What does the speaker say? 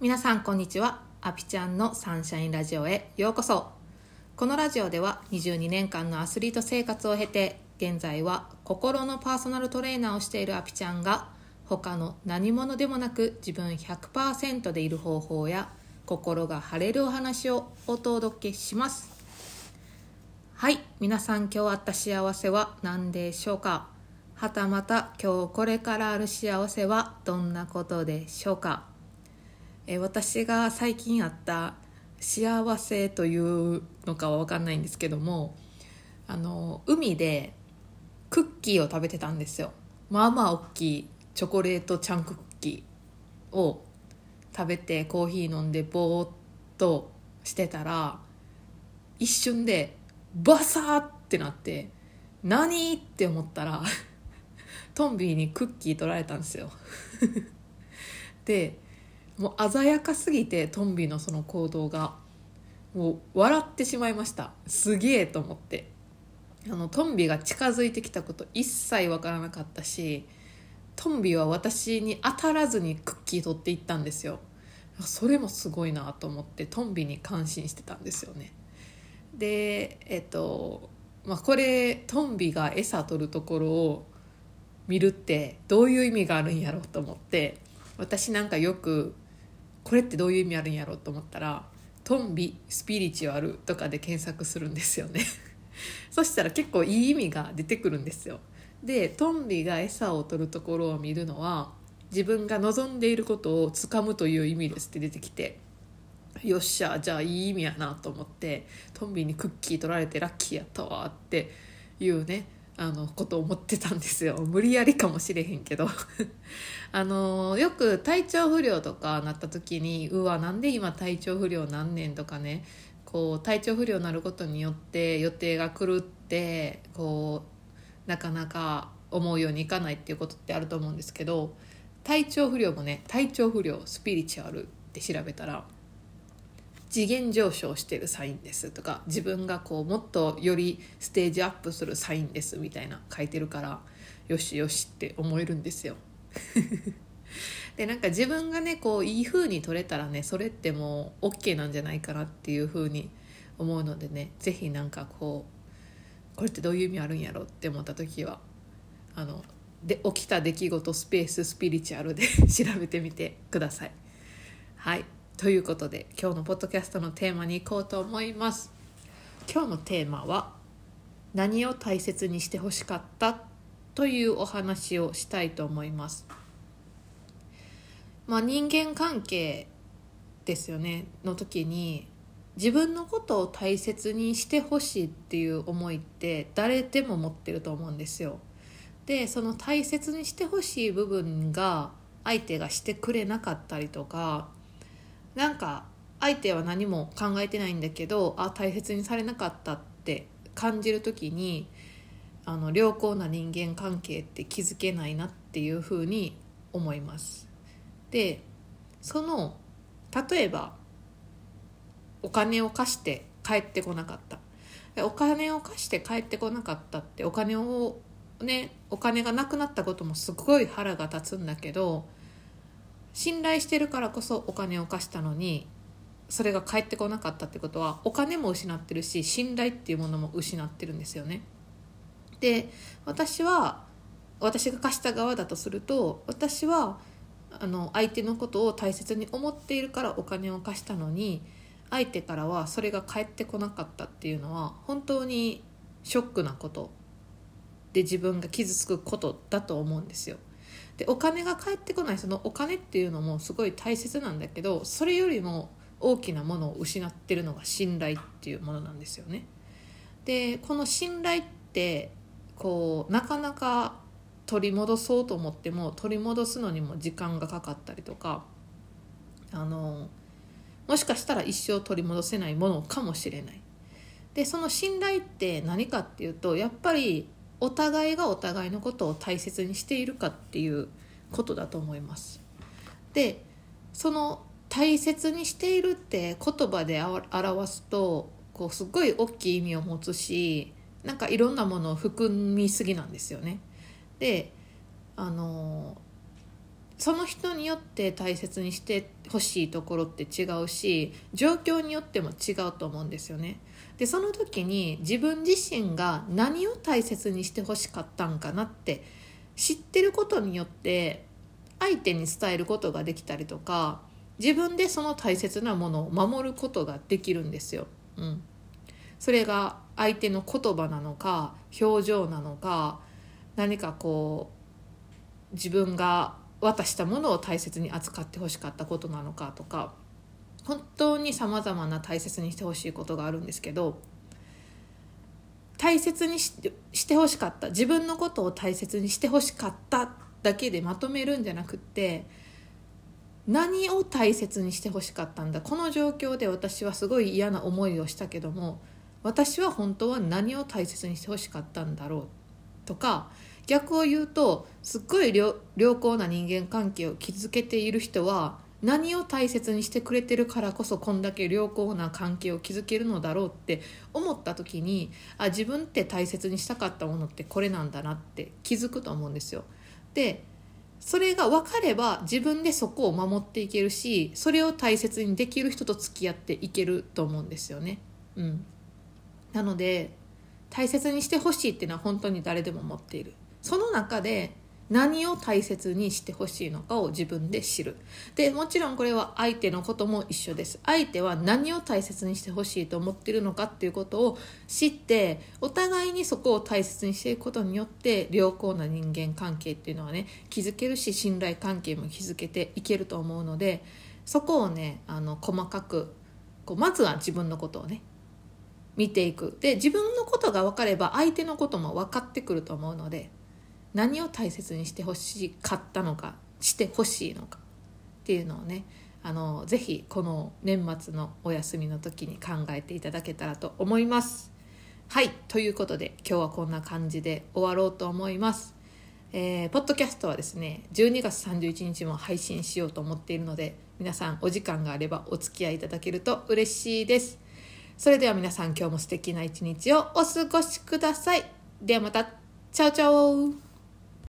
皆さんこんにちは。アピちゃんのサンシャインラジオへようこそ。このラジオでは22年間のアスリート生活を経て現在は心のパーソナルトレーナーをしているアピちゃんが他の何者でもなく自分100%でいる方法や心が晴れるお話をお届けします。はい。皆さん今日あった幸せは何でしょうか？はたまた今日これからある幸せはどんなことでしょうか？え私が最近あった幸せというのかは分かんないんですけどもあの海でクッキーを食べてたんですよ。まあまあ大きいチョコレートチャンクッキーを食べてコーヒー飲んでぼーっとしてたら一瞬でバサーってなって何？って思ったらトンビーにクッキー取られたんですよ。でもう鮮やかすぎてトンビのその行動がもう笑ってしまいました。すげえと思って。あのトンビが近づいてきたこと一切わからなかったしトンビは私に当たらずにクッキー取っていったんですよ。それもすごいなと思ってトンビに感心してたんですよね。でえっとまあこれトンビが餌取るところを見るってどういう意味があるんやろうと思って私なんかよくこれってどういう意味あるんやろうと思ったら「トンビスピリチュアル」とかで検索するんですよね。そしたら結構いい意味が出てくるんですよ。でトンビが餌を取るところを見るのは自分が望んでいることをつかむという意味ですって出てきてよっしゃじゃあいい意味やなと思ってトンビにクッキー取られてラッキーやったわっていうねあのこと思ってたんですよ。無理やりかもしれへんけど。あのよく体調不良とかなった時にうわなんで今体調不良なんねんとかね。こう体調不良になることによって予定が狂ってこうなかなか思うようにいかないっていうことってあると思うんですけど体調不良もね体調不良スピリチュアルって調べたら次元上昇してるサインですとか自分がこうもっとよりステージアップするサインですみたいな書いてるからよしよしって思えるんですよ。でなんか自分がねこういい風に取れたらねそれってもう OK なんじゃないかなっていう風に思うのでね是非なんかこうこれってどういう意味あるんやろって思った時はあので起きた出来事スペーススピリチュアルで 調べてみてください。はいということで今日のポッドキャストのテーマに行こうと思います。今日のテーマは何を大切にしてほしかった？というお話をしたいと思います。まあ人間関係ですよね？の時に自分のことを大切にしてほしいっていう思いって誰でも持ってると思うんですよ。でその大切にしてほしい部分が相手がしてくれなかったりとかなんか相手は何も考えてないんだけどあ大切にされなかったって感じる時にあの良好な人間関係って築けないなっていうふうに思います。でその例えばお金を貸して帰ってこなかったお金を貸して帰ってこなかったってお金をねお金がなくなったこともすごい腹が立つんだけど信頼してるからこそお金を貸したのにそれが返ってこなかったってことはお金も失ってるし信頼っていうものも失ってるんですよね。で私は私が貸した側だとすると私はあの相手のことを大切に思っているからお金を貸したのに相手からはそれが返ってこなかったっていうのは本当にショックなことで自分が傷つくことだと思うんですよ。でお金が返ってこないそのお金っていうのもすごい大切なんだけどそれよりも大きなものを失ってるのが信頼っていうものなんですよね。でこの信頼ってこうなかなか取り戻そうと思っても取り戻すのにも時間がかかったりとかあのもしかしたら一生取り戻せないものかもしれない。でその信頼って何かっていうとやっぱりお互いがお互いのことを大切にしているかっていうことだと思います。でその大切にしているって言葉で表すとこうすごい大きい意味を持つしなんかいろんなものを含みすぎなんですよね。であのその人によって大切にしてほしいところって違うし状況によっても違うと思うんですよね。でその時に自分自身が何を大切にしてほしかったんかなって知ってることによって相手に伝えることができたりとか自分でその大切なものを守ることができるんですよ。うん、それが相手の言葉なのか表情なのか何かこう自分が渡したものを大切に扱ってほしかったことなのかとか本当にさまざまな大切にしてほしいことがあるんですけど大切にしてほしかった自分のことを大切にしてほしかっただけでまとめるんじゃなくって何を大切にしてほしかったんだこの状況で私はすごい嫌な思いをしたけども私は本当は何を大切にしてほしかったんだろうとか逆を言うとすっごい良好な人間関係を築けている人は何を大切にしてくれてるからこそこんだけ良好な関係を築けるのだろうって思った時にあ自分って大切にしたかったものってこれなんだなって気づくと思うんですよ。でそれが分かれば自分でそこを守っていけるしそれを大切にできる人と付き合っていけると思うんですよね。うん、なので大切にしてほしいっていうのは本当に誰でも持っている。その中で何を大切にしてほしいのかを自分で知る。でもちろんこれは相手のことも一緒です。相手は何を大切にしてほしいと思ってるのかっていうことを知ってお互いにそこを大切にしていくことによって良好な人間関係っていうのはね築けるし信頼関係も築けていけると思うのでそこをねあの細かくこうまずは自分のことをね見ていく。で自分のことが分かれば相手のことも分かってくると思うので何を大切にしてほしかったのかしてほしいのかっていうのをねあのぜひこの年末のお休みの時に考えていただけたらと思います。はいということで今日はこんな感じで終わろうと思います。えー、ポッドキャストはですね12月31日も配信しようと思っているので皆さんお時間があればお付き合いいただけると嬉しいですそれでは皆さん今日も素敵な一日をお過ごしくださいではまたチャオチャオ